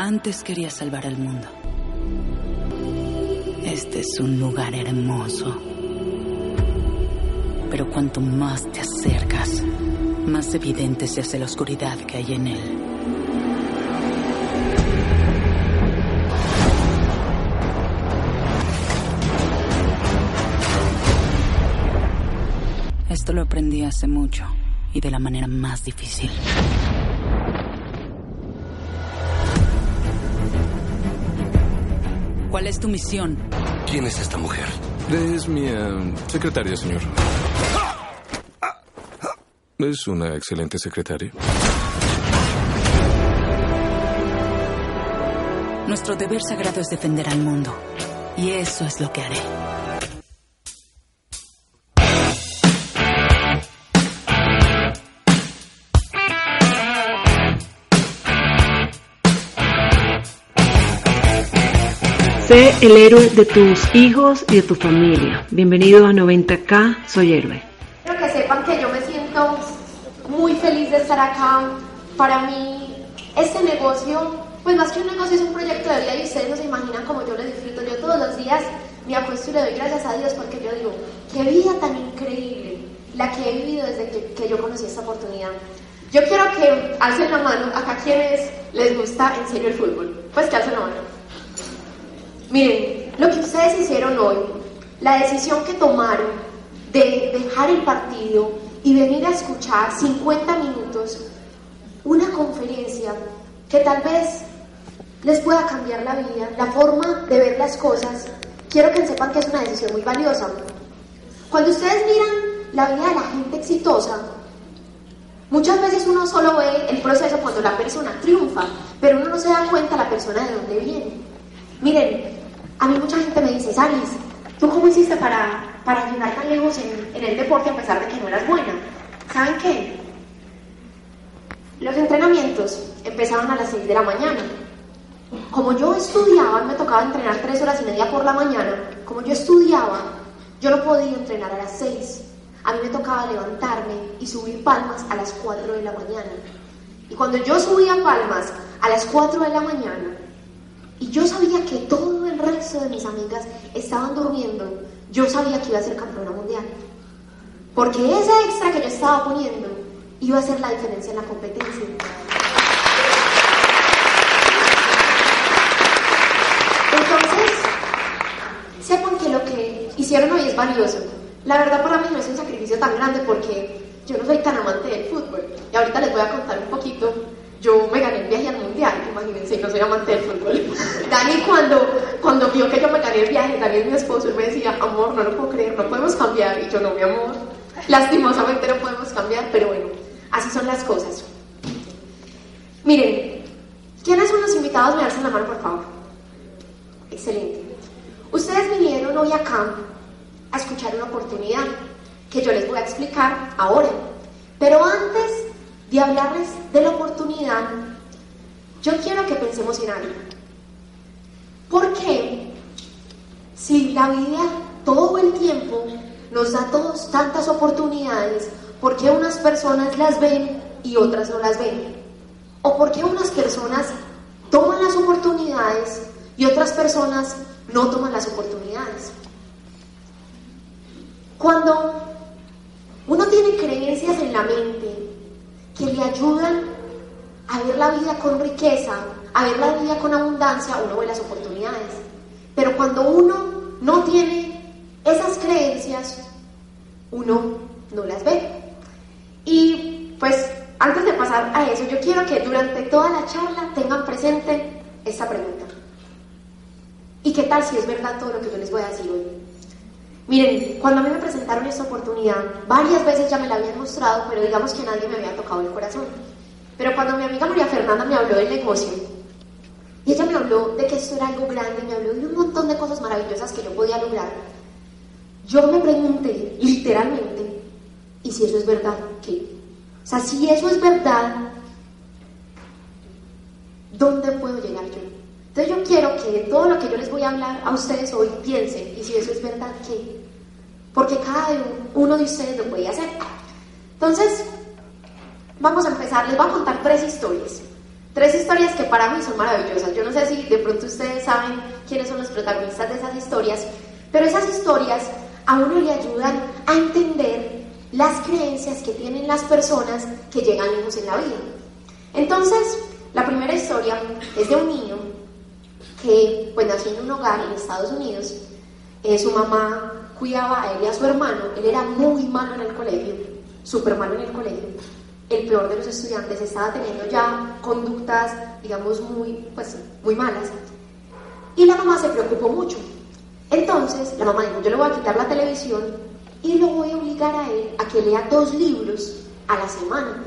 Antes quería salvar al mundo. Este es un lugar hermoso. Pero cuanto más te acercas, más evidente se hace la oscuridad que hay en él. Esto lo aprendí hace mucho y de la manera más difícil. ¿Cuál es tu misión? ¿Quién es esta mujer? Es mi eh, secretaria, señor. Es una excelente secretaria. Nuestro deber sagrado es defender al mundo. Y eso es lo que haré. Sé el héroe de tus hijos y de tu familia. Bienvenido a 90K, soy héroe. Quiero que sepan que yo me siento muy feliz de estar acá. Para mí, este negocio, pues más que un negocio, es un proyecto de vida y ustedes no se imaginan cómo yo lo disfruto. Yo todos los días me acuesto y le doy gracias a Dios porque yo digo, qué vida tan increíble la que he vivido desde que, que yo conocí esta oportunidad. Yo quiero que alcen la mano acá quienes les gusta en serio el fútbol. Pues que alcen la mano. Miren, lo que ustedes hicieron hoy, la decisión que tomaron de dejar el partido y venir a escuchar 50 minutos una conferencia que tal vez les pueda cambiar la vida, la forma de ver las cosas, quiero que sepan que es una decisión muy valiosa. Cuando ustedes miran la vida de la gente exitosa, muchas veces uno solo ve el proceso cuando la persona triunfa, pero uno no se da cuenta la persona de dónde viene. Miren, a mí mucha gente me dice, Salis, ¿tú cómo hiciste para, para llegar tan lejos en, en el deporte a pesar de que no eras buena? ¿Saben qué? Los entrenamientos empezaban a las 6 de la mañana. Como yo estudiaba, me tocaba entrenar 3 horas y media por la mañana, como yo estudiaba, yo no podía entrenar a las 6. A mí me tocaba levantarme y subir palmas a las 4 de la mañana. Y cuando yo subía palmas a las 4 de la mañana, y yo sabía que todo el resto de mis amigas estaban durmiendo, yo sabía que iba a ser campeona mundial. Porque ese extra que yo estaba poniendo iba a hacer la diferencia en la competencia. Entonces, sepan que lo que hicieron hoy es valioso. La verdad para mí no es un sacrificio tan grande porque yo no soy tan amante del fútbol. Y ahorita les voy a contar un poquito. Yo me gané el viaje al mundial, imagínense, no soy amante del fútbol. Dani cuando, cuando vio que yo me gané el viaje, Dani es mi esposo, él me decía, amor, no lo puedo creer, no podemos cambiar. Y yo no, mi amor, lastimosamente no podemos cambiar, pero bueno, así son las cosas. Miren, ¿quiénes son los invitados? Me hacen la mano, por favor. Excelente. Ustedes vinieron hoy acá a escuchar una oportunidad que yo les voy a explicar ahora. Pero antes de hablarles de la oportunidad, yo quiero que pensemos en algo. ¿Por qué? Si la vida todo el tiempo nos da todos tantas oportunidades, ¿por qué unas personas las ven y otras no las ven? ¿O por qué unas personas toman las oportunidades y otras personas no toman las oportunidades? Cuando uno tiene creencias en la mente que le ayudan a ver la vida con riqueza, a ver la vida con abundancia, uno ve las oportunidades. Pero cuando uno no tiene esas creencias, uno no las ve. Y pues antes de pasar a eso, yo quiero que durante toda la charla tengan presente esta pregunta. ¿Y qué tal si es verdad todo lo que yo les voy a decir hoy? Miren, cuando a mí me presentaron esta oportunidad, varias veces ya me la habían mostrado, pero digamos que nadie me había tocado el corazón. Pero cuando mi amiga María Fernanda me habló del negocio, y ella me habló de que esto era algo grande, me habló de un montón de cosas maravillosas que yo podía lograr, yo me pregunté, literalmente, ¿y si eso es verdad? ¿Qué? O sea, si eso es verdad, ¿dónde puedo llegar yo? Entonces yo quiero que todo lo que yo les voy a hablar a ustedes hoy piensen, y si eso es verdad, ¿qué? Porque cada uno de ustedes lo puede hacer. Entonces, vamos a empezar, les voy a contar tres historias. Tres historias que para mí son maravillosas. Yo no sé si de pronto ustedes saben quiénes son los protagonistas de esas historias, pero esas historias a uno le ayudan a entender las creencias que tienen las personas que llegan lejos en la vida. Entonces, la primera historia es de un niño que pues nació en un hogar en Estados Unidos. Eh, su mamá cuidaba a él y a su hermano. Él era muy malo en el colegio, súper malo en el colegio. El peor de los estudiantes estaba teniendo ya conductas, digamos, muy, pues, muy malas. Y la mamá se preocupó mucho. Entonces, la mamá dijo, yo le voy a quitar la televisión y lo voy a obligar a él a que lea dos libros a la semana.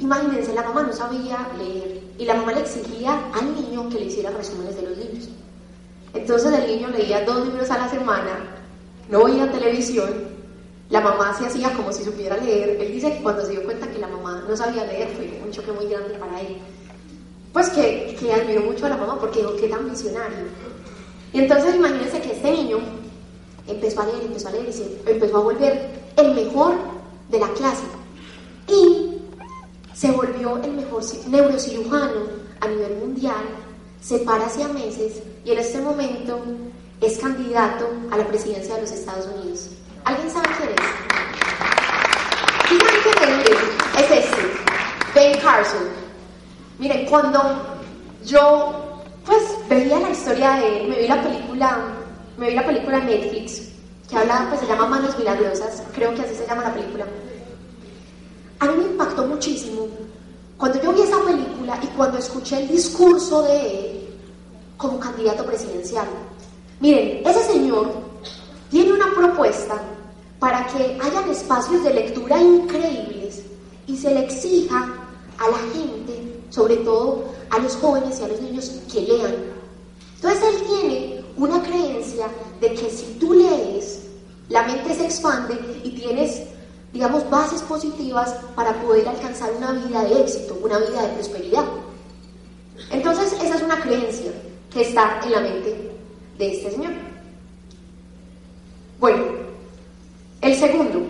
Imagínense, la mamá no sabía leer y la mamá le exigía al niño que le hiciera resúmenes de los libros. Entonces el niño leía dos libros a la semana, no veía televisión, la mamá se hacía como si supiera leer. Él dice que cuando se dio cuenta que la mamá no sabía leer fue un choque muy grande para él. Pues que, que admiró mucho a la mamá porque dijo que tan visionario. Y entonces imagínense que este niño empezó a leer, empezó a leer y empezó a volver el mejor de la clase. Y se volvió el mejor neurocirujano a nivel mundial, se para hacia meses y en este momento es candidato a la presidencia de los Estados Unidos. ¿Alguien sabe quién es? ¿Quién sabe quién es? Es este, Ben Carson. Miren, cuando yo pues veía la historia de él, me vi la película, me vi la película Netflix, que habla, pues se llama Manos Milagrosas, creo que así se llama la película. A mí me impactó muchísimo cuando yo vi esa película y cuando escuché el discurso de él como candidato presidencial. Miren, ese señor tiene una propuesta para que hayan espacios de lectura increíbles y se le exija a la gente, sobre todo a los jóvenes y a los niños, que lean. Entonces él tiene una creencia de que si tú lees, la mente se expande y tienes digamos, bases positivas para poder alcanzar una vida de éxito, una vida de prosperidad. Entonces, esa es una creencia que está en la mente de este señor. Bueno, el segundo.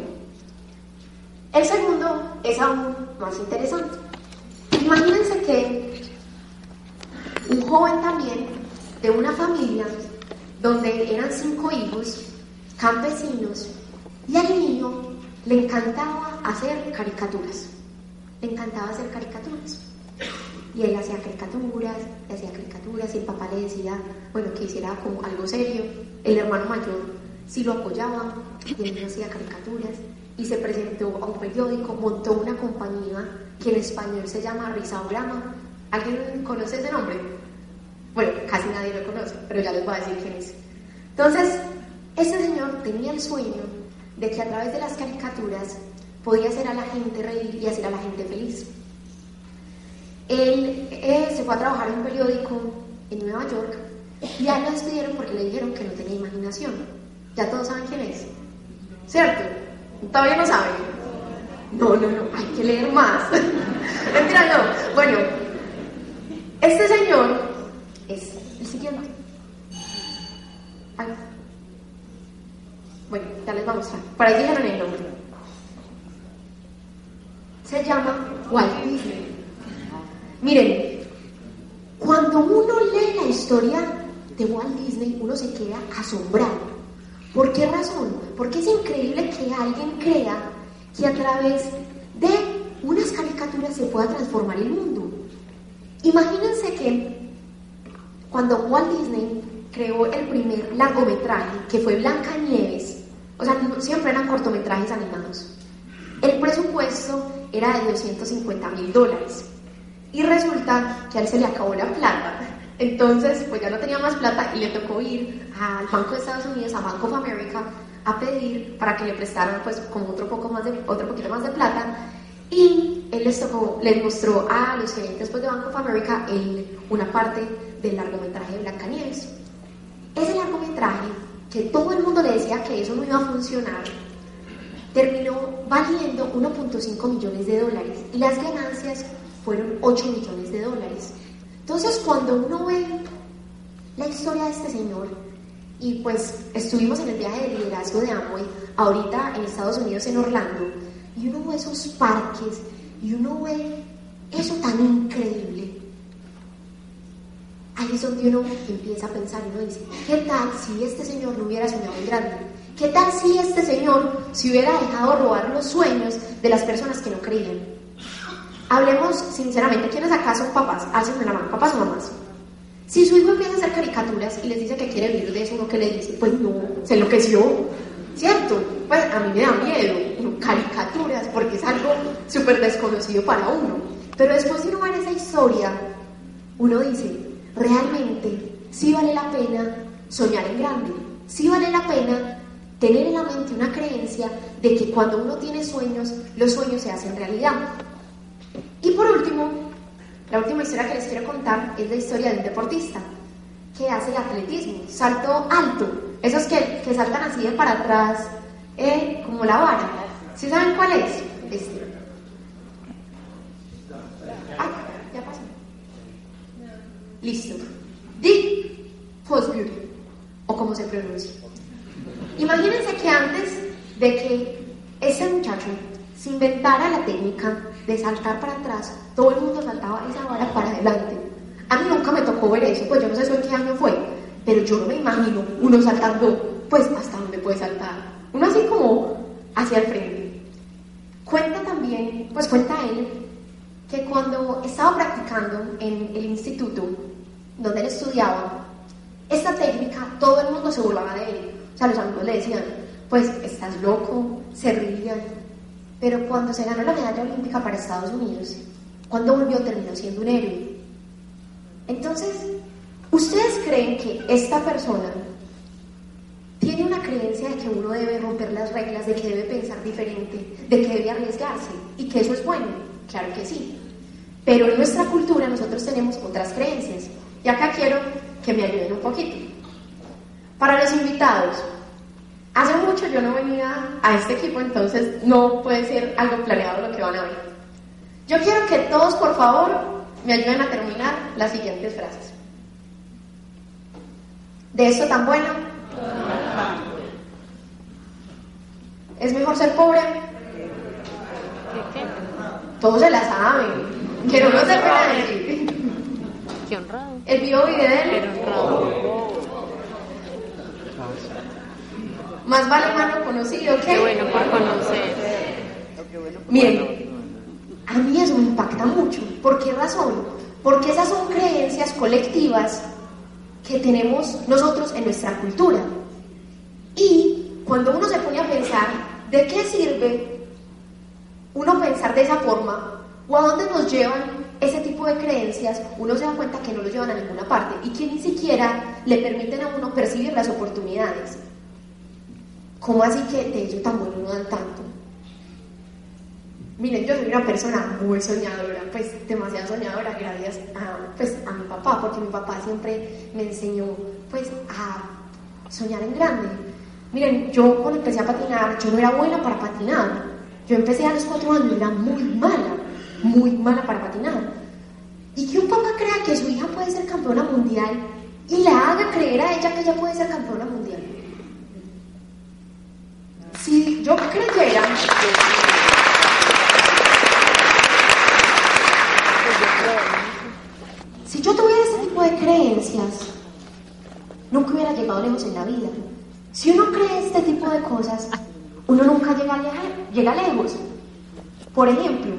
El segundo es aún más interesante. Imagínense que un joven también de una familia donde eran cinco hijos, campesinos, y al niño le encantaba hacer caricaturas. Le encantaba hacer caricaturas. Y él hacía caricaturas, hacía caricaturas, y el papá le decía, bueno, que hiciera como algo serio. El hermano mayor sí lo apoyaba, y él hacía caricaturas, y se presentó a un periódico, montó una compañía que en español se llama Risaurama. ¿Alguien conoce ese nombre? Bueno, casi nadie lo conoce, pero ya les voy a decir quién es. Entonces, ese señor tenía el sueño de que a través de las caricaturas podía hacer a la gente reír y hacer a la gente feliz. Él eh, se fue a trabajar en un periódico en Nueva York y a él lo despidieron porque le dijeron que no tenía imaginación. Ya todos saben quién es. ¿Cierto? ¿Todavía no saben? No, no, no, hay que leer más. Mentira, no. Bueno, este señor es el siguiente. Bueno, ya les voy a mostrar. Por ahí dijeron el nombre. Se llama Walt. Miren, cuando uno lee la historia de Walt Disney, uno se queda asombrado. ¿Por qué razón? Porque es increíble que alguien crea que a través de unas caricaturas se pueda transformar el mundo. Imagínense que cuando Walt Disney creó el primer largometraje, que fue Blanca Nieves, o sea, siempre eran cortometrajes animados. El presupuesto era de 250 mil dólares. Y resulta que a él se le acabó la plata. Entonces, pues ya no tenía más plata y le tocó ir al Banco de Estados Unidos, a Bank of America, a pedir para que le prestaran pues como otro, poco más de, otro poquito más de plata. Y él les, tocó, les mostró a los gerentes pues, de Bank of America el, una parte del largometraje de Blancanieves. Ese largometraje, que todo el mundo le decía que eso no iba a funcionar, terminó valiendo 1.5 millones de dólares y las ganancias fueron 8 millones de dólares. Entonces, cuando uno ve la historia de este señor, y pues estuvimos en el viaje de liderazgo de Amway, ahorita en Estados Unidos, en Orlando, y uno ve esos parques, y uno ve eso tan increíble. Ahí es donde uno empieza a pensar uno dice, ¿qué tal si este señor no hubiera soñado en grande? ¿Qué tal si este señor se hubiera dejado robar los sueños de las personas que no creían? Hablemos sinceramente, ¿quiénes acá son papás? Hacen la mano, papás o mamás. Si su hijo empieza a hacer caricaturas y les dice que quiere vivir de eso, ¿no que le dice? Pues no, se enloqueció, ¿cierto? Pues a mí me da miedo, caricaturas, porque es algo súper desconocido para uno. Pero después de uno ver esa historia, uno dice, realmente, sí vale la pena soñar en grande, sí vale la pena tener en la mente una creencia de que cuando uno tiene sueños, los sueños se hacen realidad. Y por último, la última historia que les quiero contar es la historia de un deportista que hace atletismo, salto alto, esos que, que saltan así de para atrás, eh, como la vara. ¿Sí saben cuál es? Este. Ah, ya pasó. Listo. Dick Fosbury, o como se pronuncia. Imagínense que antes de que ese muchacho se inventara la técnica de saltar para atrás, todo el mundo saltaba esa vara para adelante. A mí nunca me tocó ver eso, pues yo no sé eso en qué año fue, pero yo no me imagino uno saltando, pues hasta donde puede saltar. Uno así como hacia el frente. Cuenta también, pues cuenta él, que cuando estaba practicando en el instituto donde él estudiaba, esta técnica, todo el mundo se burlaba de él. O sea, los amigos le decían, pues estás loco, se rían, pero cuando se ganó la medalla olímpica para Estados Unidos, cuando volvió terminó siendo un héroe. Entonces, ¿ustedes creen que esta persona tiene una creencia de que uno debe romper las reglas, de que debe pensar diferente, de que debe arriesgarse y que eso es bueno? Claro que sí. Pero en nuestra cultura nosotros tenemos otras creencias. Y acá quiero que me ayuden un poquito. Para los invitados, Hace mucho yo no venía a este equipo, entonces no puede ser algo planeado lo que van a ver. Yo quiero que todos, por favor, me ayuden a terminar las siguientes frases. De esto tan bueno. ¿Es mejor ser pobre? Todos se la saben. Que no se decir. Qué honrado. El bio Qué honrado. Más vale malo conocido que... Qué bueno por conocer. Miren, a mí eso me impacta mucho. ¿Por qué razón? Porque esas son creencias colectivas que tenemos nosotros en nuestra cultura. Y cuando uno se pone a pensar, ¿de qué sirve uno pensar de esa forma? ¿O a dónde nos llevan ese tipo de creencias? Uno se da cuenta que no lo llevan a ninguna parte y que ni siquiera le permiten a uno percibir las oportunidades. ¿Cómo así que de ello tan bueno no dan tanto? Miren, yo soy una persona muy soñadora, pues demasiado soñadora gracias a, pues, a mi papá, porque mi papá siempre me enseñó pues a soñar en grande. Miren, yo cuando empecé a patinar, yo no era buena para patinar. Yo empecé a los cuatro años, era muy mala, muy mala para patinar. Y que un papá crea que su hija puede ser campeona mundial y le haga creer a ella que ella puede ser campeona mundial. Si yo creyera... Si yo tuviera este tipo de creencias, nunca hubiera llegado lejos en la vida. Si uno cree este tipo de cosas, uno nunca llega, llega lejos. Por ejemplo,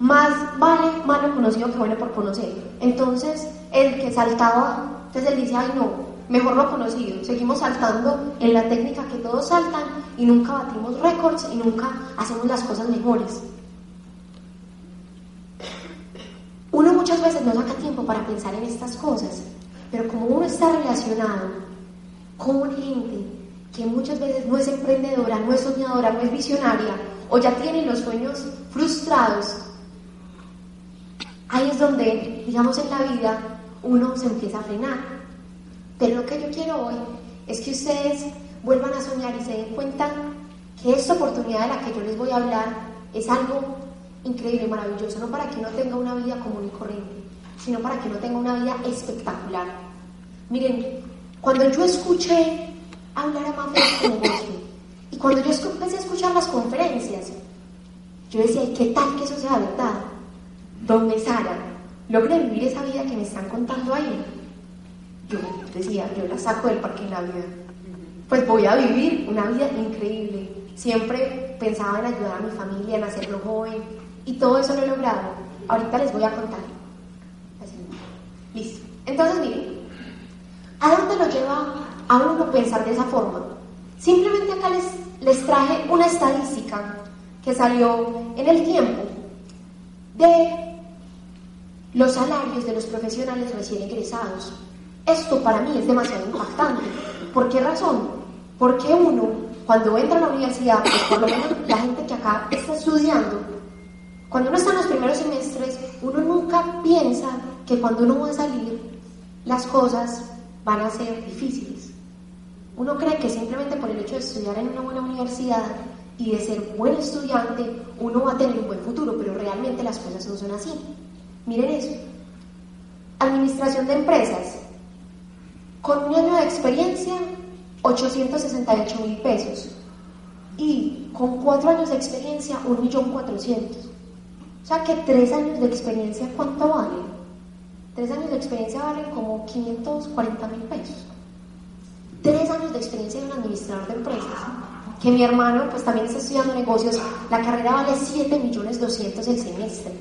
más vale malo conocido que bueno por conocer. Entonces, el que saltaba, entonces él dice, ay no, mejor lo conocido. Seguimos saltando en la técnica que todos saltan y nunca batimos récords y nunca hacemos las cosas mejores. Uno muchas veces no saca tiempo para pensar en estas cosas, pero como uno está relacionado con gente que muchas veces no es emprendedora, no es soñadora, no es visionaria, o ya tiene los sueños frustrados, ahí es donde, digamos, en la vida uno se empieza a frenar. Pero lo que yo quiero hoy es que ustedes vuelvan a soñar y se den cuenta que esta oportunidad de la que yo les voy a hablar es algo increíble, maravilloso, no para que uno tenga una vida común y corriente, sino para que uno tenga una vida espectacular. Miren, cuando yo escuché hablar a de negocio y cuando yo empecé a escuchar las conferencias, yo decía, ¿y qué tal que eso sea verdad? Donde Sara logre vivir esa vida que me están contando ahí, decía, yo la saco del parque en la vida. Pues voy a vivir una vida increíble. Siempre pensaba en ayudar a mi familia, en hacerlo joven, y todo eso lo he logrado. Ahorita les voy a contar. Listo. Entonces, miren, ¿a dónde lo lleva a uno pensar de esa forma? Simplemente acá les, les traje una estadística que salió en el tiempo de los salarios de los profesionales recién egresados. Esto para mí es demasiado impactante. ¿Por qué razón? Porque uno, cuando entra a la universidad, pues por lo menos la gente que acá está estudiando, cuando uno está en los primeros semestres, uno nunca piensa que cuando uno va a salir, las cosas van a ser difíciles. Uno cree que simplemente por el hecho de estudiar en una buena universidad y de ser buen estudiante, uno va a tener un buen futuro, pero realmente las cosas no son así. Miren eso. Administración de empresas. Con un año de experiencia, 868 mil pesos. Y con cuatro años de experiencia, 1.400.000. O sea que tres años de experiencia, ¿cuánto valen? Tres años de experiencia valen como 540 mil pesos. Tres años de experiencia en un administrador de empresas. Que mi hermano, pues también está estudiando negocios, la carrera vale 7 millones 200 el semestre.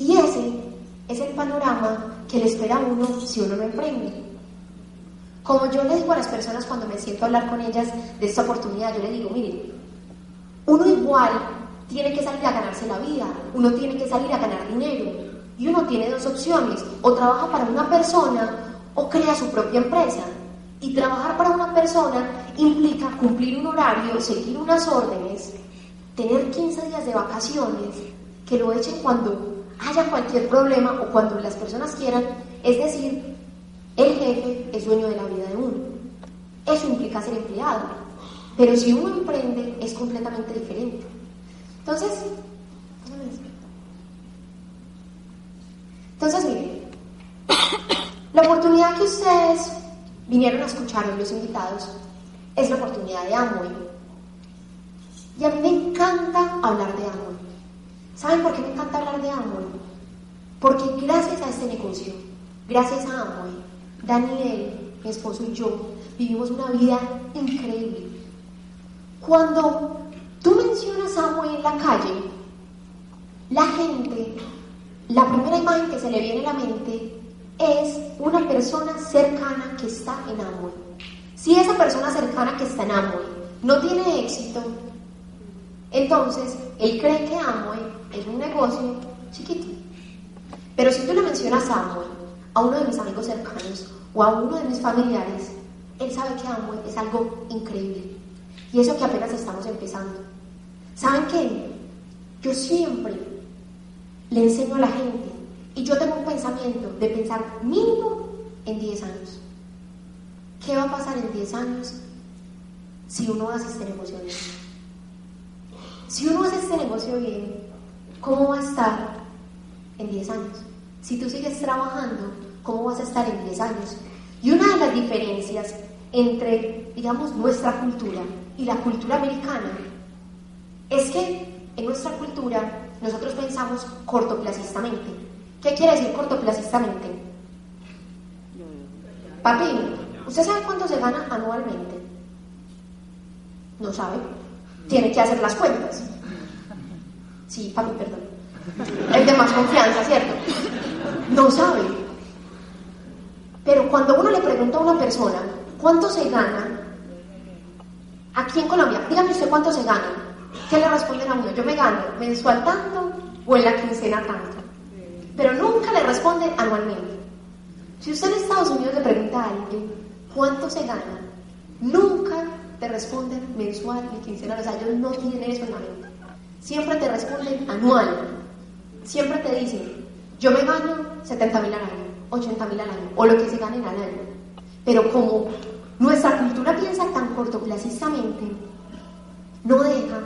Y ese es el panorama que le espera a uno si uno no emprende. Como yo le digo a las personas cuando me siento a hablar con ellas de esta oportunidad, yo les digo, miren, uno igual tiene que salir a ganarse la vida, uno tiene que salir a ganar dinero. Y uno tiene dos opciones, o trabaja para una persona o crea su propia empresa. Y trabajar para una persona implica cumplir un horario, seguir unas órdenes, tener 15 días de vacaciones, que lo echen cuando haya cualquier problema o cuando las personas quieran. Es decir, el jefe es dueño de la vida de uno. Eso implica ser empleado. Pero si uno emprende es completamente diferente. Entonces, entonces miren, la oportunidad que ustedes vinieron a escuchar hoy, los invitados, es la oportunidad de Amway. Y a mí me encanta hablar de Amway. ¿Saben por qué me encanta hablar de Amway? Porque gracias a este negocio, gracias a Amway, Daniel, mi esposo y yo vivimos una vida increíble. Cuando tú mencionas Amway en la calle, la gente, la primera imagen que se le viene a la mente es una persona cercana que está en Amway. Si esa persona cercana que está en Amway no tiene éxito, entonces él cree que Amway negocio chiquito. Pero si tú le mencionas a Amway, a uno de mis amigos cercanos o a uno de mis familiares, él sabe que Amway es algo increíble. Y eso que apenas estamos empezando. ¿Saben qué? Yo siempre le enseño a la gente y yo tengo un pensamiento de pensar mínimo en 10 años. ¿Qué va a pasar en 10 años si uno hace este negocio bien? Si uno hace este negocio bien, ¿cómo va a estar en 10 años? Si tú sigues trabajando, ¿cómo vas a estar en 10 años? Y una de las diferencias entre, digamos, nuestra cultura y la cultura americana es que en nuestra cultura nosotros pensamos cortoplacistamente. ¿Qué quiere decir cortoplacistamente? Papi, ¿usted sabe cuánto se gana anualmente? No sabe. Tiene que hacer las cuentas. Sí, papi, perdón. El de más confianza, ¿cierto? No sabe. Pero cuando uno le pregunta a una persona cuánto se gana aquí en Colombia, dígame usted cuánto se gana. ¿Qué le responden a uno? Yo me gano mensual tanto o en la quincena tanto. Pero nunca le responden anualmente. Si usted en Estados Unidos le pregunta a alguien cuánto se gana, nunca te responden mensual ni quincenal. O sea, ellos no tienen eso en la mente. Siempre te responden anual. siempre te dicen, yo me gano 70 mil al año, 80 mil al año, o lo que se ganen al año. Pero como nuestra cultura piensa tan cortoplacistamente, no deja,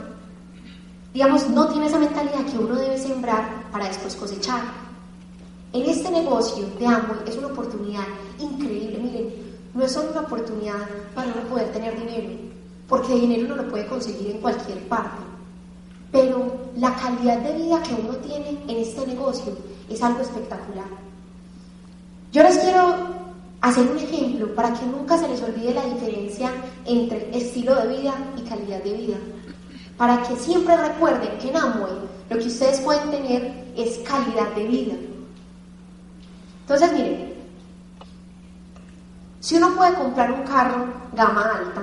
digamos, no tiene esa mentalidad que uno debe sembrar para después cosechar. En este negocio de Amway es una oportunidad increíble, miren, no es solo una oportunidad para uno poder tener dinero, porque dinero uno lo puede conseguir en cualquier parte, pero la calidad de vida que uno tiene en este negocio es algo espectacular. Yo les quiero hacer un ejemplo para que nunca se les olvide la diferencia entre estilo de vida y calidad de vida. Para que siempre recuerden que en Amway lo que ustedes pueden tener es calidad de vida. Entonces, miren, si uno puede comprar un carro gama alta,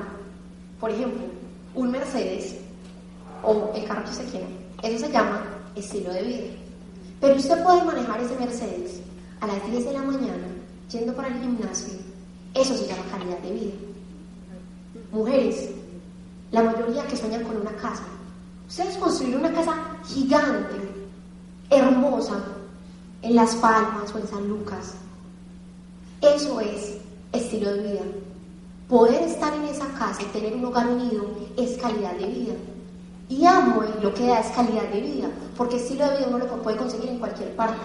por ejemplo, un Mercedes o el carro que usted quiera, eso se llama estilo de vida. Pero usted puede manejar ese Mercedes a las 10 de la mañana yendo para el gimnasio, eso se llama calidad de vida. Mujeres, la mayoría que sueñan con una casa. Ustedes construir una casa gigante, hermosa, en Las Palmas o en San Lucas. Eso es estilo de vida. Poder estar en esa casa y tener un hogar unido es calidad de vida. Y amo y lo que da es calidad de vida, porque estilo de vida uno lo puede conseguir en cualquier parte.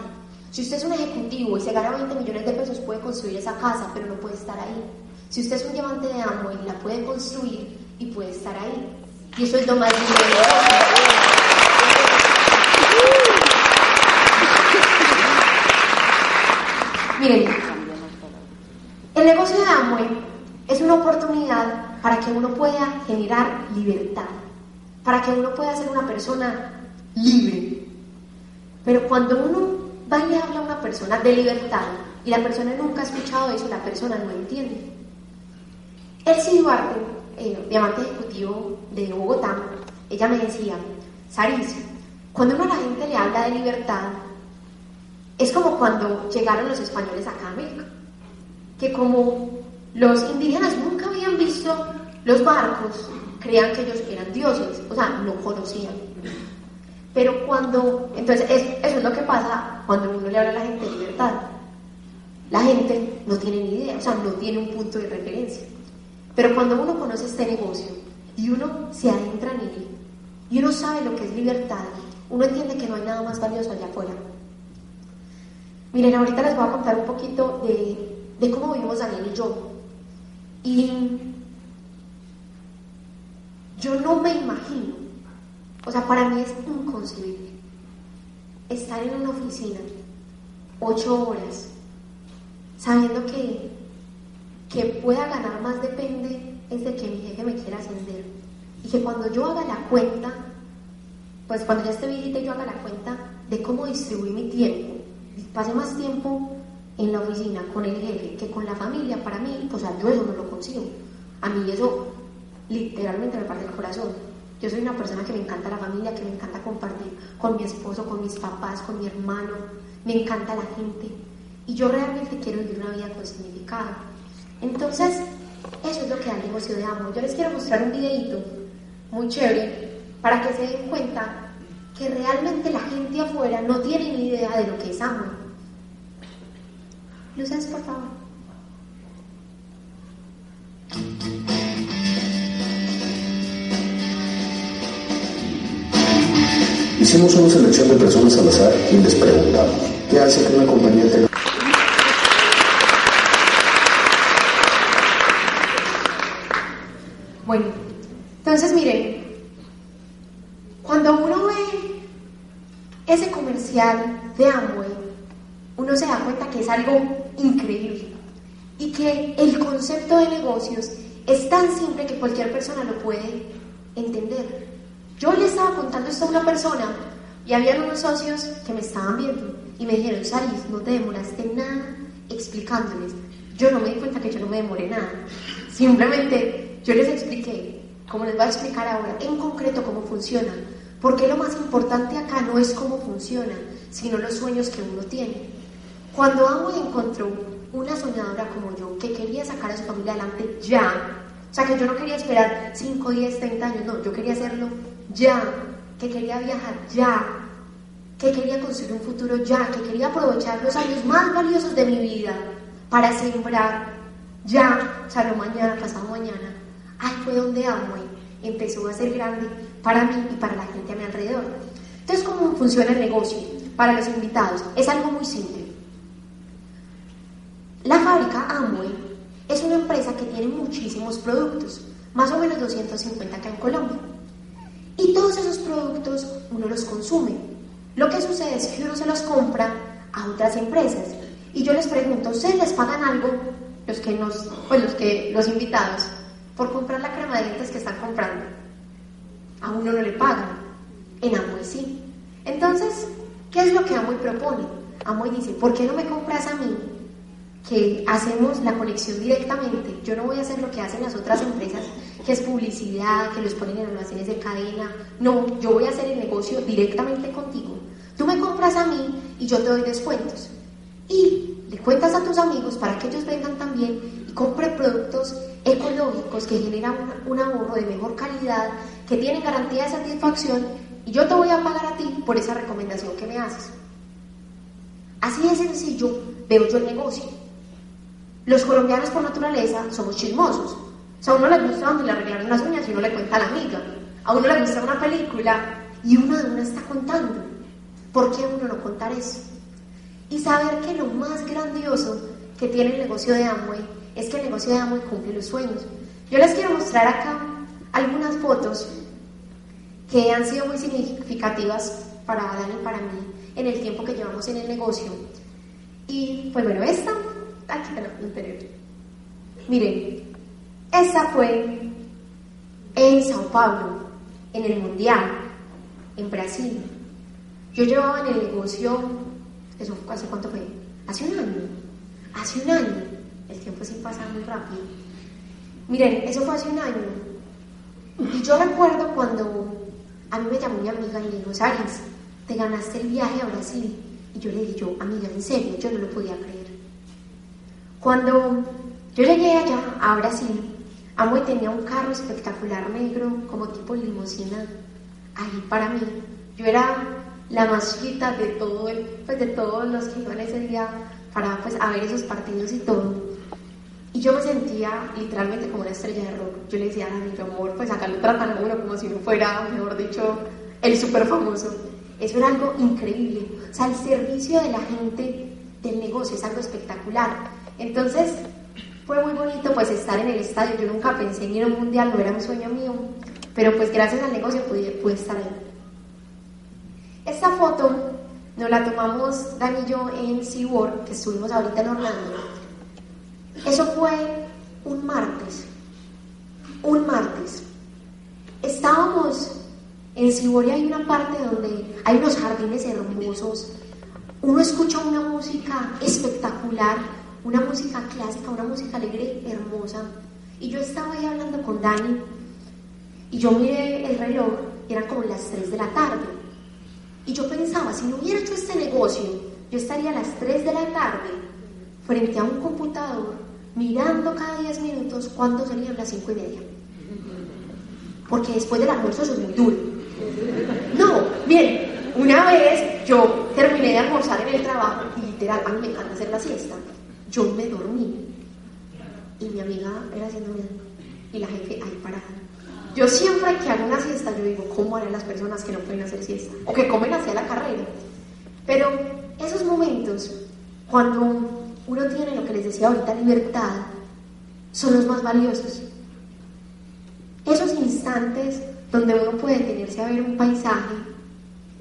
Si usted es un ejecutivo y se gana 20 millones de pesos, puede construir esa casa, pero no puede estar ahí. Si usted es un diamante de amo y la puede construir y puede estar ahí. Y eso es lo más Miren, el negocio de Amway es una oportunidad para que uno pueda generar libertad, para que uno pueda ser una persona libre. Pero cuando uno va y habla a una persona de libertad y la persona nunca ha escuchado eso, la persona no entiende. Elsie Duarte, eh, diamante ejecutivo de Bogotá, ella me decía, Saris, cuando uno a la gente le habla de libertad, es como cuando llegaron los españoles acá a América, que como los indígenas nunca habían visto los barcos, creían que ellos eran dioses, o sea, no conocían. Pero cuando, entonces eso es lo que pasa cuando uno le habla a la gente de libertad. La gente no tiene ni idea, o sea, no tiene un punto de referencia. Pero cuando uno conoce este negocio y uno se adentra en él y uno sabe lo que es libertad, uno entiende que no hay nada más valioso allá afuera. Miren, ahorita les voy a contar un poquito de, cómo vivimos Daniel y yo. Y yo no me imagino, o sea, para mí es inconcebible estar en una oficina ocho horas sabiendo que, que pueda ganar más depende es de que mi jefe me quiera ascender. Y que cuando yo haga la cuenta, pues cuando ya esté viejita yo haga la cuenta de cómo distribuir mi tiempo pase más tiempo en la oficina con el jefe que con la familia, para mí, pues yo eso no lo consigo. A mí eso literalmente me parte el corazón. Yo soy una persona que me encanta la familia, que me encanta compartir con mi esposo, con mis papás, con mi hermano, me encanta la gente. Y yo realmente quiero vivir una vida con significado. Entonces, eso es lo que da el negocio de amo. Yo les quiero mostrar un videito muy chévere para que se den cuenta que realmente la gente afuera no tiene ni idea de lo que es amor. Luces, por favor. Hicimos una selección de personas al azar y les preguntamos, ¿qué hace que una compañía tenga... Bueno, entonces miren, cuando uno ve ese comercial de Amway, uno se da cuenta que es algo increíble y que el concepto de negocios es tan simple que cualquier persona lo puede entender. Yo le estaba contando esto a una persona y había unos socios que me estaban viendo y me dijeron, Saris, no te demoraste nada explicándoles. Yo no me di cuenta que yo no me demoré nada. Simplemente yo les expliqué, como les voy a explicar ahora, en concreto cómo funciona. Porque lo más importante acá no es cómo funciona, sino los sueños que uno tiene. Cuando Amway encontró una soñadora como yo que quería sacar a su familia adelante ya, o sea que yo no quería esperar 5, 10, 30 años, no, yo quería hacerlo ya, que quería viajar ya, que quería construir un futuro ya, que quería aprovechar los años más valiosos de mi vida para sembrar ya, o sea, no mañana, pasado mañana. Ahí fue donde Amway empezó a ser grande para mí y para la gente a mi alrededor. Entonces, ¿cómo funciona el negocio para los invitados? Es algo muy simple. La fábrica Amway es una empresa que tiene muchísimos productos, más o menos 250 acá en Colombia. Y todos esos productos uno los consume. Lo que sucede es que uno se los compra a otras empresas. Y yo les pregunto, ¿ustedes les pagan algo? Los que nos, pues los que, los invitados, por comprar la crema de dientes que están comprando. A uno no le pagan. En Amway sí. Entonces, ¿qué es lo que Amway propone? Amway dice, ¿por qué no me compras a mí? Que hacemos la conexión directamente. Yo no voy a hacer lo que hacen las otras empresas, que es publicidad, que los ponen en almacenes de cadena. No, yo voy a hacer el negocio directamente contigo. Tú me compras a mí y yo te doy descuentos. Y le cuentas a tus amigos para que ellos vengan también y compren productos ecológicos que generan un, un ahorro de mejor calidad, que tienen garantía de satisfacción y yo te voy a pagar a ti por esa recomendación que me haces. Así de sencillo veo yo el negocio. Los colombianos por naturaleza somos chismosos. O sea, a uno le gusta donde le arreglaron las uñas y uno le cuenta a la amiga. A uno le gusta una película y uno de una está contando. ¿Por qué uno no contar eso? Y saber que lo más grandioso que tiene el negocio de Amway es que el negocio de Amway cumple los sueños. Yo les quiero mostrar acá algunas fotos que han sido muy significativas para Dani y para mí en el tiempo que llevamos en el negocio. Y pues bueno, esta, aquí anterior. Miren, esta fue en Sao Paulo, en el Mundial, en Brasil. Yo llevaba en el negocio, ¿eso hace cuánto fue? Hace un año. Hace un año. El tiempo sí pasa muy rápido. Miren, eso fue hace un año. Y yo recuerdo cuando a mí me llamó mi amiga y me dijo, Saris, te ganaste el viaje a Brasil. Y yo le dije, yo, amiga, en serio, yo no lo podía creer. Cuando yo llegué allá a Brasil, Amway tenía un carro espectacular negro, como tipo limusina, ahí para mí. Yo era la más de todo el, pues de todos los que iban ese día para pues a ver esos partidos y todo. Y yo me sentía literalmente como una estrella de rock. Yo le decía a mi amor, pues acá lo tratan a uno como si uno fuera, mejor dicho, el súper famoso. Eso era algo increíble. O sea, el servicio de la gente del negocio es algo espectacular. Entonces, fue muy bonito pues estar en el estadio. Yo nunca pensé en ir a un mundial, no era un sueño mío. Pero pues gracias al negocio pude, pude estar ahí. Esta foto nos la tomamos Dani y yo en SeaWorld, que estuvimos ahorita en Orlando. Eso fue un martes. Un martes. Estábamos en y hay una parte donde hay unos jardines hermosos. Uno escucha una música espectacular, una música clásica, una música alegre, hermosa. Y yo estaba ahí hablando con Dani y yo miré el reloj eran como las 3 de la tarde. Y yo pensaba, si no hubiera hecho este negocio, yo estaría a las 3 de la tarde frente a un computador mirando cada 10 minutos cuándo serían las 5 y media. Porque después del almuerzo es muy duro. No, bien, una vez yo terminé de almorzar en el trabajo y literal, a mí me encanta hacer la siesta. Yo me dormí y mi amiga era haciendo y la jefe ahí parada. Yo siempre que hago una siesta, yo digo, ¿cómo harán las personas que no pueden hacer siesta? O que comen hacia la carrera. Pero esos momentos, cuando uno tiene lo que les decía ahorita, libertad, son los más valiosos. Esos instantes donde uno puede detenerse a ver un paisaje,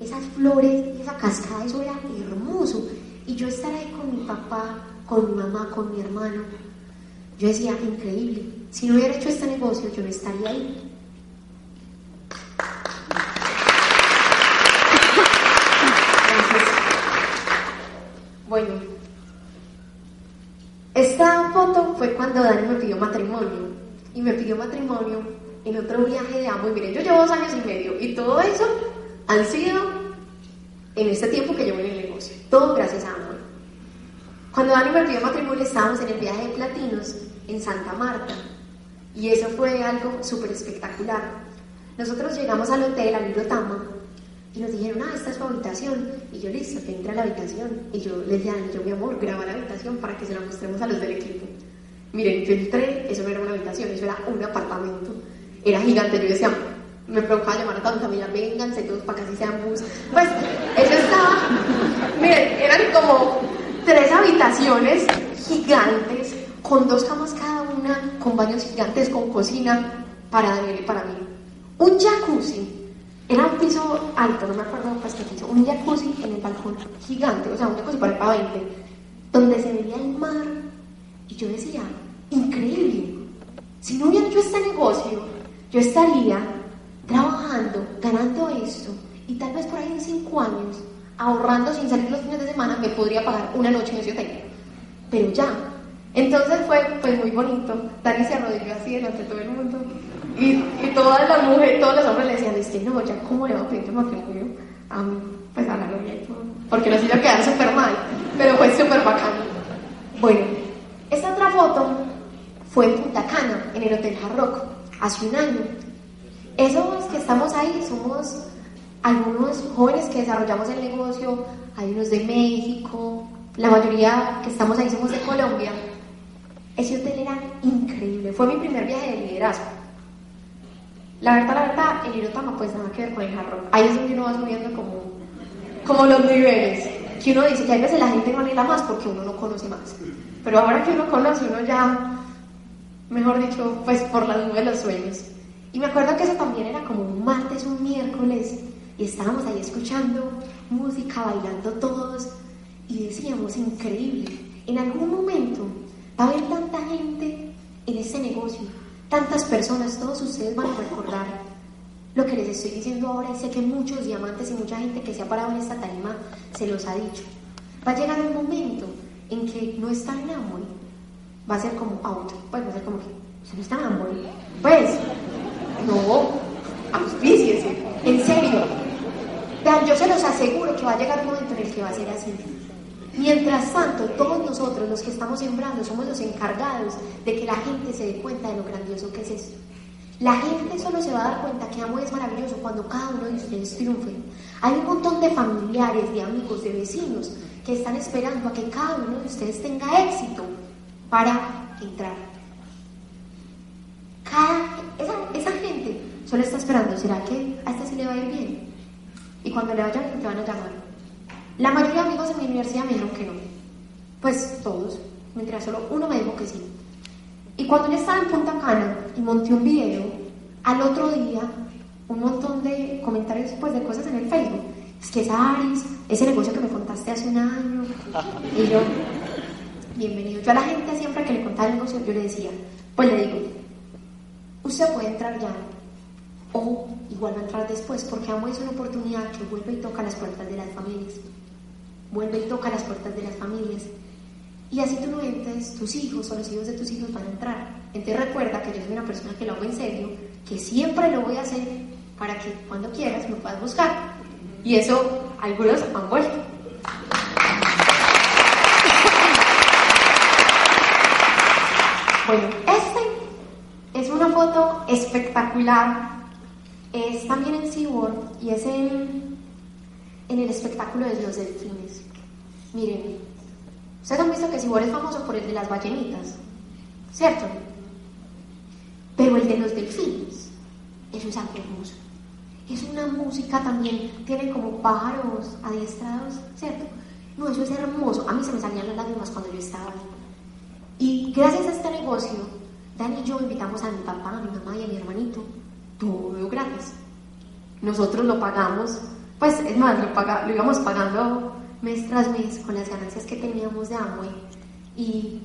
esas flores, esa cascada, eso era hermoso. Y yo estar ahí con mi papá, con mi mamá, con mi hermano, yo decía, increíble. Si no hubiera hecho este negocio, yo no estaría ahí. Bueno, esta foto fue cuando Dani me pidió matrimonio. Y me pidió matrimonio en otro viaje de amo. Y miren, yo llevo dos años y medio. Y todo eso han sido en este tiempo que llevo en el negocio. Todo gracias a Amor. Cuando Dani me pidió matrimonio, estábamos en el viaje de Platinos en Santa Marta. Y eso fue algo súper espectacular. Nosotros llegamos al hotel, al Tama, Y nos dijeron, ah, esta es su habitación. Y yo, listo, que entra a la habitación. Y yo les dije, yo, mi amor, graba la habitación para que se la mostremos a los del equipo. Miren, yo entré, eso no era una habitación, eso era un apartamento. Era gigante, yo decía, me provocaba llamar a mi familia, vénganse todos para que así sean bus. Pues, eso estaba, miren, eran como tres habitaciones gigantes, con dos camas cada una, con baños gigantes, con cocina para Daniel y para mí. Un jacuzzi, era un piso alto, no me acuerdo pues qué piso, un jacuzzi en el balcón gigante, o sea, un jacuzzi para el 20, donde se veía el mar. Y yo decía, increíble, si no hubiera hecho este negocio, yo estaría trabajando, ganando esto, y tal vez por ahí en cinco años, ahorrando sin salir los fines de semana, me podría pagar una noche en ese hotel. Pero ya. Entonces fue pues, muy bonito. Dani se arrodilló así delante de todo el mundo. Y, y todas las mujeres, todos los hombres le decían, es no, ya cómo le va a pedir matrimonio a mí, pues a la novia y todo. Porque nos iba a quedar súper mal. Pero fue súper bacán. Bueno, esta otra foto fue en Punta Cana, en el Hotel Hard Rock, hace un año. Esos que estamos ahí somos algunos jóvenes que desarrollamos el negocio, hay unos de México, la mayoría que estamos ahí somos de Colombia. Ese hotel era increíble, fue mi primer viaje de liderazgo. La verdad, la verdad, el Irotama pues nada que ver con el jarro. Ahí es donde uno va subiendo como, como los niveles. Que uno dice que a veces la gente no anhela más porque uno no conoce más. Pero ahora que uno conoce, uno ya, mejor dicho, pues por las nubes los sueños. Y me acuerdo que eso también era como un martes, un miércoles, y estábamos ahí escuchando música, bailando todos, y decíamos, increíble, en algún momento va a haber tanta gente en este negocio, tantas personas, todos ustedes van a recordar lo que les estoy diciendo ahora y sé que muchos diamantes y mucha gente que se ha parado en esta tarima se los ha dicho. Va a llegar un momento en que no está en amor, va a ser como auto, pues va a ser como que, ¿se no está en amor? Pues, no, auspíciese, en serio. Yo se los aseguro que va a llegar un momento en el que va a ser así. Mientras tanto, todos nosotros, los que estamos sembrando, somos los encargados de que la gente se dé cuenta de lo grandioso que es esto. La gente solo se va a dar cuenta que Amo es maravilloso cuando cada uno de ustedes triunfe. Hay un montón de familiares, de amigos, de vecinos que están esperando a que cada uno de ustedes tenga éxito para entrar. Cada, esa, esa gente solo está esperando, ¿será que a esta sí le va a ir bien? Y cuando le vaya bien te van a llamar. La mayoría de amigos en mi universidad me dijeron que no. Pues todos. Mentira, solo uno me dijo que sí. Y cuando yo estaba en Punta Cana y monté un video, al otro día, un montón de comentarios pues, de cosas en el Facebook. Es que es Aris, ese negocio que me contaste hace un año. Y yo, bienvenido. Yo a la gente siempre que le contaba el negocio, yo le decía, pues le digo, usted puede entrar ya o igual va a entrar después, porque Amo es una oportunidad que vuelve y toca las puertas de las familias. Vuelve y toca las puertas de las familias. Y así tú no entres, tus hijos o los hijos de tus hijos van a entrar. Entonces recuerda que yo soy una persona que lo hago en serio, que siempre lo voy a hacer para que cuando quieras me puedas buscar. Y eso algunos han vuelto. Bueno, este es una foto espectacular. Es también en SeaWorld y es en, en el espectáculo de los delfines. Miren, ustedes han visto que SeaWorld es famoso por el de las ballenitas, ¿cierto? Pero el de los delfines, eso es algo hermoso. Es una música también, tiene como pájaros adiestrados, ¿cierto? No, eso es hermoso. A mí se me salían las lágrimas cuando yo estaba ahí. Y gracias a este negocio, Dani y yo invitamos a mi papá, a mi mamá y a mi hermanito, todo gratis. Nosotros lo pagamos, pues es más, lo, paga, lo íbamos pagando mes tras mes con las ganancias que teníamos de Amway. Y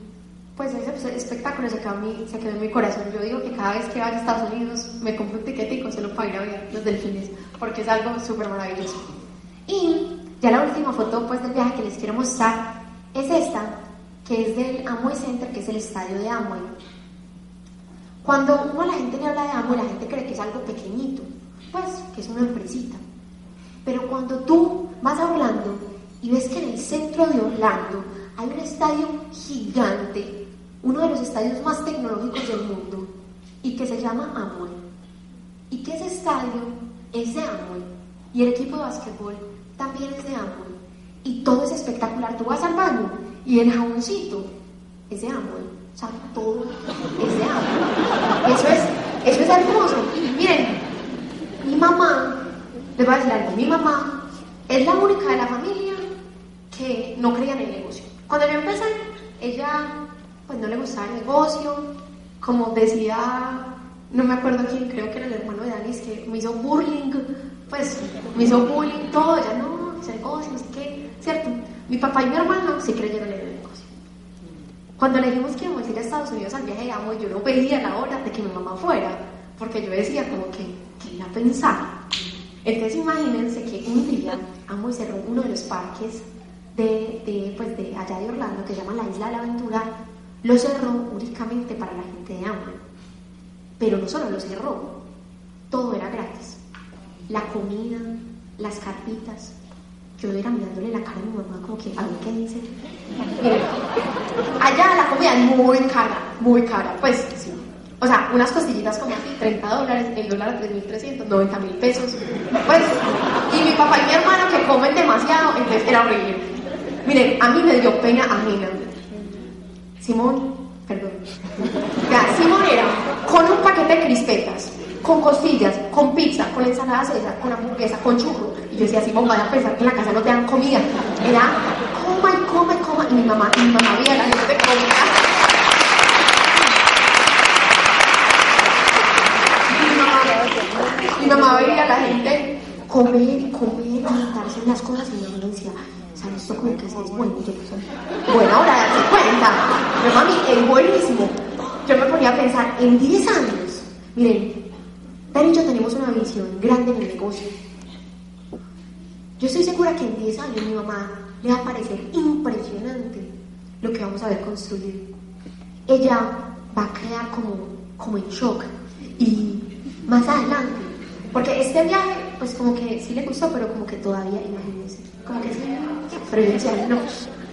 pues ese espectáculo se quedó, en mi, se quedó en mi corazón. Yo digo que cada vez que vaya a Estados Unidos me compro un tiquetico solo para ir a ver los delfines, porque es algo súper maravilloso. Y ya la última foto pues del viaje que les quiero mostrar es esta, que es del Amway Center, que es el estadio de Amway. Cuando uno a la gente le habla de Amway, la gente cree que es algo pequeñito, pues que es una empresita. Pero cuando tú vas a Orlando y ves que en el centro de Orlando hay un estadio gigante, uno de los estadios más tecnológicos del mundo, y que se llama Amway. Y que ese estadio es de Amway. Y el equipo de básquetbol también es de Amway. Y todo es espectacular. Tú vas al baño y el jaboncito es de Amway. O sea, todo es de Amway. Eso es, eso es hermoso. Miren, mi mamá, les voy a decir algo, mi mamá es la única de la familia que no creía en el negocio. Cuando yo empecé, ella pues no le gustaba el negocio, como decía, no me acuerdo quién, creo que era el hermano de Danis, que me hizo bullying, pues me hizo bullying, todo, ya no, ese negocio, no sé qué, ¿cierto? Mi papá y mi hermano sí creyeron en el negocio. Cuando le dijimos que íbamos a ir a Estados Unidos al viaje de amo, yo no veía la hora de que mi mamá fuera, porque yo decía como que, ¿qué iba a pensar? Entonces imagínense que un día Amo cerró uno de los parques de, de, pues de allá de Orlando, que se llama la Isla de la Aventura, lo cerró únicamente para la gente de Amo. Pero no solo lo cerró, todo era gratis. La comida, las carpitas. Yo era mirándole la cara a mi mamá como que, a ver qué dice. Miren, allá la comida es muy cara, muy cara. Pues sí. O sea, unas costillitas como aquí, 30 dólares, el dólar a 3.300, 90 mil pesos. Pues, y mi papá y mi hermano que comen demasiado, entonces era horrible. Miren, a mí me dio pena ajena. Simón, perdón. Ya, Simón era con un paquete de crispetas, con costillas, con pizza, con ensalada César, con hamburguesa, con churro. Yo decía, Simón, vaya a pensar que en la casa no te dan comida. Era coma y coma y coma. Y mi mamá, mi mamá veía la gente comer. Mi mamá, veía a la gente comer y comer y quitarse las cosas y mamá decía, ¿sabes esto como que es bueno? Y yo pues, bueno, ahora date cuenta. Pero mami, es buenísimo. Yo me ponía a pensar, en 10 años, miren, y yo tenemos una visión grande en el negocio. Yo estoy segura que en 10 años mi mamá le va a parecer impresionante lo que vamos a ver construido. Ella va a quedar como, como en shock. Y más adelante, porque este viaje, pues como que sí le gustó, pero como que todavía, imagínense, como que sí. Pero yo decía, no,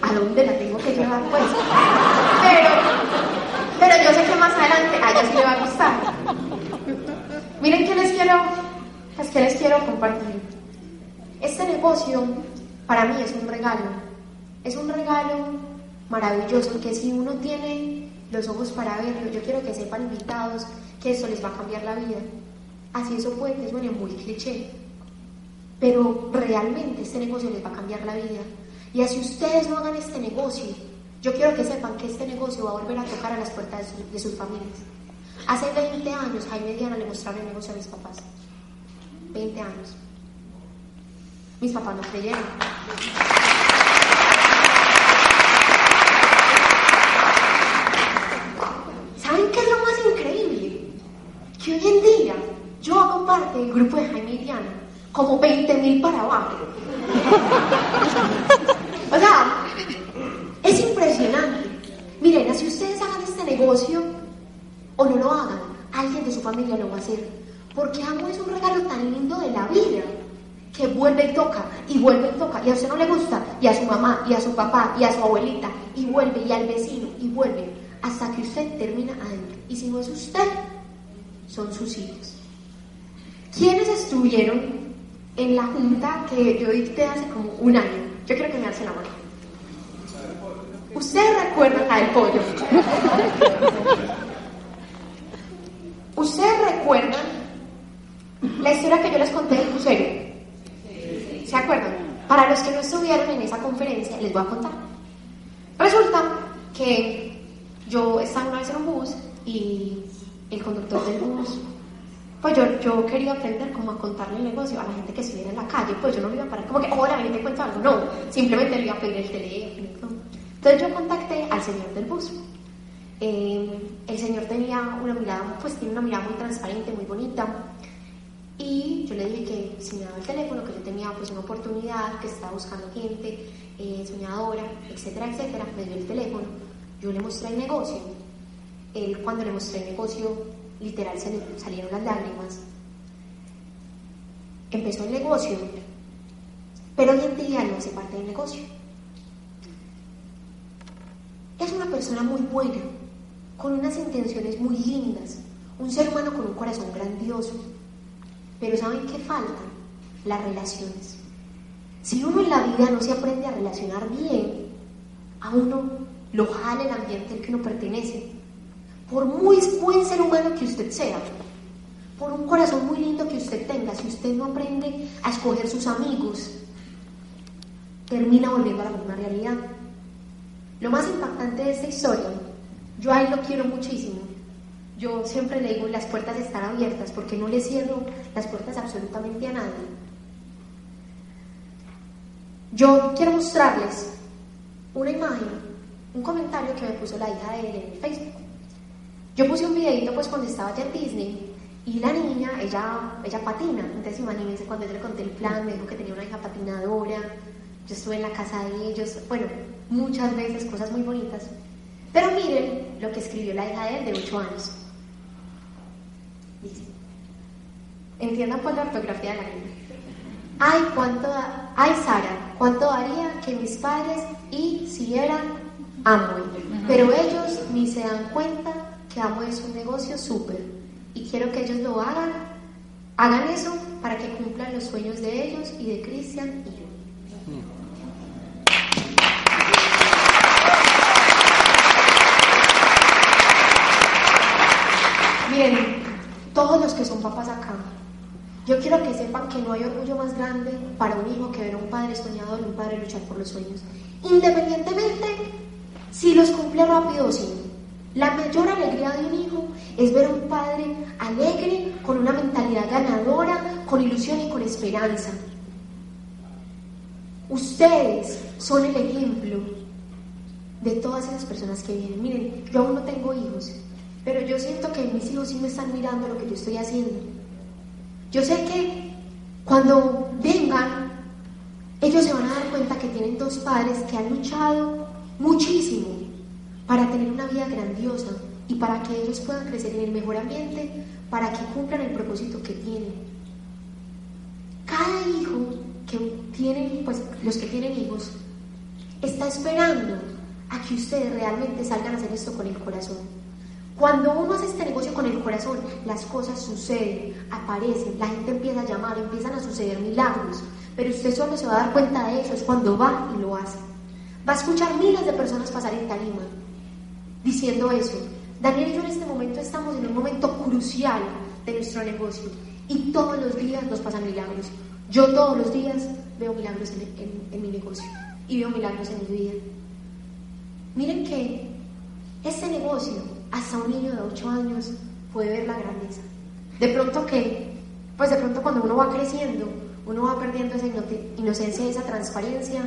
¿a dónde la tengo que llevar pues? Pero, pero yo sé que más adelante a ella sí le va a gustar. Miren que les quiero, pues que les quiero compartir. Este negocio para mí es un regalo. Es un regalo maravilloso que si uno tiene los ojos para verlo, yo quiero que sepan invitados que eso les va a cambiar la vida. Así eso puede que suene muy cliché, pero realmente este negocio les va a cambiar la vida. Y así ustedes no hagan este negocio, yo quiero que sepan que este negocio va a volver a tocar a las puertas de, su- de sus familias. Hace 20 años Jaime Diana le mostraron el negocio a mis papás. 20 años. Mis papás no creyeron. ¿Saben qué es lo más increíble? Que hoy en día yo hago parte del grupo de Jaime y Diana, como 20 mil para abajo. O sea, es impresionante. Miren, si ustedes hagan este negocio o no lo hagan, alguien de su familia lo va a hacer. Porque amo es un regalo tan lindo de la vida que vuelve y toca, y vuelve y toca, y a usted no le gusta, y a su mamá, y a su papá, y a su abuelita, y vuelve, y al vecino, y vuelve, hasta que usted termina adentro. Y si no es usted, son sus hijos. ¿Quiénes estuvieron en la junta que yo dicté hace como un año? Yo quiero que me alcen la mano. ¿Ustedes recuerdan la del pollo? ¿Ustedes recuerdan la historia que yo les conté del crucero? ¿Se acuerdan? Para los que no estuvieron en esa conferencia, les voy a contar. Resulta que yo estaba una vez en un bus y el conductor del bus, pues yo, yo quería aprender cómo a contarle el negocio a la gente que estuviera en la calle, pues yo no lo iba a parar como que, hola, ven te cuento algo, no, simplemente le iba a pedir el teléfono. Entonces yo contacté al señor del bus. Eh, el señor tenía una mirada, pues tiene una mirada muy transparente, muy bonita. Y yo le dije que si me daba el teléfono, que yo tenía pues una oportunidad, que estaba buscando gente eh, soñadora, etcétera, etcétera, me dio el teléfono. Yo le mostré el negocio. Él cuando le mostré el negocio, literal salieron las lágrimas. Empezó el negocio, pero hoy en día no hace parte del negocio. Es una persona muy buena, con unas intenciones muy lindas, un ser humano con un corazón grandioso. Pero ¿saben qué falta? las relaciones. Si uno en la vida no se aprende a relacionar bien, a uno lo jala el ambiente al que uno pertenece. Por muy buen ser humano que usted sea, por un corazón muy lindo que usted tenga, si usted no aprende a escoger sus amigos, termina volviendo a la misma realidad. Lo más impactante de esta historia, yo a él lo quiero muchísimo. Yo siempre le digo, las puertas están abiertas porque no le cierro las puertas absolutamente a nadie. Yo quiero mostrarles una imagen, un comentario que me puso la hija de él en Facebook. Yo puse un videito pues cuando estaba ya en Disney y la niña, ella, ella patina. Entonces imagínense cuando yo le conté el plan, me dijo que tenía una hija patinadora, yo estuve en la casa de ellos, bueno, muchas veces cosas muy bonitas. Pero miren lo que escribió la hija de él de 8 años. Entiendan por la ortografía de la niña. Ay, cuánto, ay Sara, cuánto daría que mis padres y si eran Amway. Pero ellos ni se dan cuenta que Amway es un negocio súper. Y quiero que ellos lo hagan, hagan eso para que cumplan los sueños de ellos y de Cristian y yo. Miren, todos los que son papás acá, yo quiero que sepan que no hay orgullo más grande para un hijo que ver a un padre soñador y un padre luchar por los sueños. Independientemente si los cumple rápido o sí. La mayor alegría de un hijo es ver a un padre alegre, con una mentalidad ganadora, con ilusión y con esperanza. Ustedes son el ejemplo de todas esas personas que vienen. Miren, yo aún no tengo hijos, pero yo siento que mis hijos sí me están mirando lo que yo estoy haciendo. Yo sé que cuando vengan, ellos se van a dar cuenta que tienen dos padres que han luchado muchísimo para tener una vida grandiosa y para que ellos puedan crecer en el mejor ambiente, para que cumplan el propósito que tienen. Cada hijo que tienen, pues los que tienen hijos, está esperando a que ustedes realmente salgan a hacer esto con el corazón. Cuando uno hace este negocio con el corazón, las cosas suceden, aparecen, la gente empieza a llamar, empiezan a suceder milagros, pero usted solo se va a dar cuenta de eso, es cuando va y lo hace. Va a escuchar miles de personas pasar en tarima diciendo eso. Daniel y yo en este momento estamos en un momento crucial de nuestro negocio y todos los días nos pasan milagros. Yo todos los días veo milagros en, en mi negocio y veo milagros en mi vida. Miren que este negocio, hasta un niño de 8 años puede ver la grandeza. De pronto que, pues de pronto cuando uno va creciendo, uno va perdiendo esa inocencia, esa transparencia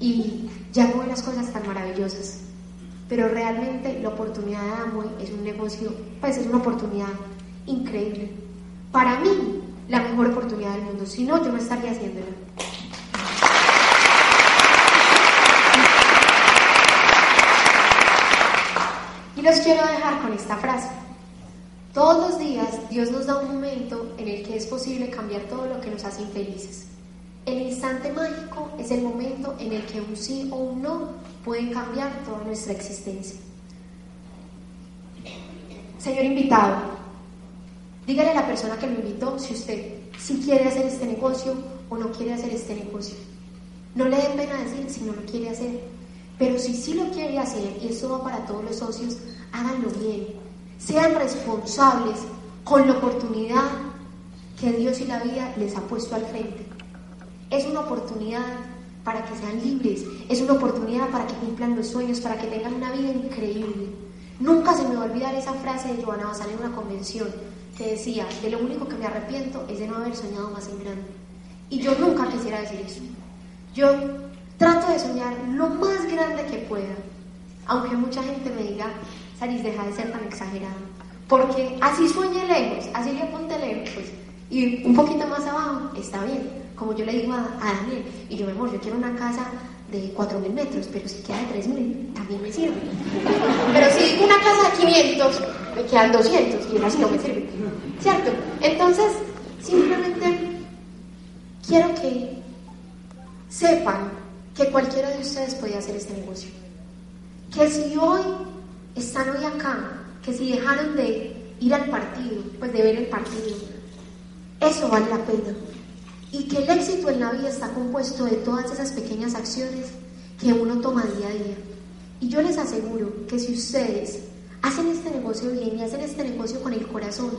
y ya no ve las cosas tan maravillosas. Pero realmente la oportunidad de Amway es un negocio, pues es una oportunidad increíble. Para mí, la mejor oportunidad del mundo. Si no, yo no estaría haciéndola. Y los quiero dejar con esta frase. Todos los días Dios nos da un momento en el que es posible cambiar todo lo que nos hace infelices. El instante mágico es el momento en el que un sí o un no pueden cambiar toda nuestra existencia. Señor invitado, dígale a la persona que lo invitó si usted si quiere hacer este negocio o no quiere hacer este negocio. No le dé pena decir si no lo quiere hacer, pero si sí lo quiere hacer, y esto va para todos los socios, háganlo bien. Sean responsables con la oportunidad que Dios y la vida les ha puesto al frente. Es una oportunidad para que sean libres, es una oportunidad para que cumplan los sueños, para que tengan una vida increíble. Nunca se me va a olvidar esa frase de Joana Bazán en una convención que decía, de lo único que me arrepiento es de no haber soñado más en grande. Y yo nunca quisiera decir eso. Yo trato de soñar lo más grande que pueda, aunque mucha gente me diga, Saris, deja de ser tan exagerada. Porque así sueñe lejos, así le apunte lejos, pues, y un poquito más abajo está bien. Como yo le digo a, Daniel, y yo, mi amor, yo quiero una casa de 4.000 metros, pero si queda de 3.000, también me sirve. Pero si una casa de 500, me quedan 200 y así no me sirve. ¿Cierto? Entonces, simplemente quiero que sepan que cualquiera de ustedes puede hacer este negocio. Que si hoy están hoy acá, que si dejaron de ir al partido, pues de ver el partido, eso vale la pena. y que el éxito en la vida está compuesto de todas esas pequeñas acciones que uno toma día a día. Y yo les aseguro que si ustedes hacen este negocio bien y hacen este negocio con el corazón,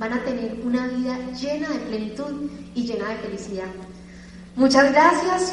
van a tener una vida llena de plenitud y llena de felicidad. Muchas gracias.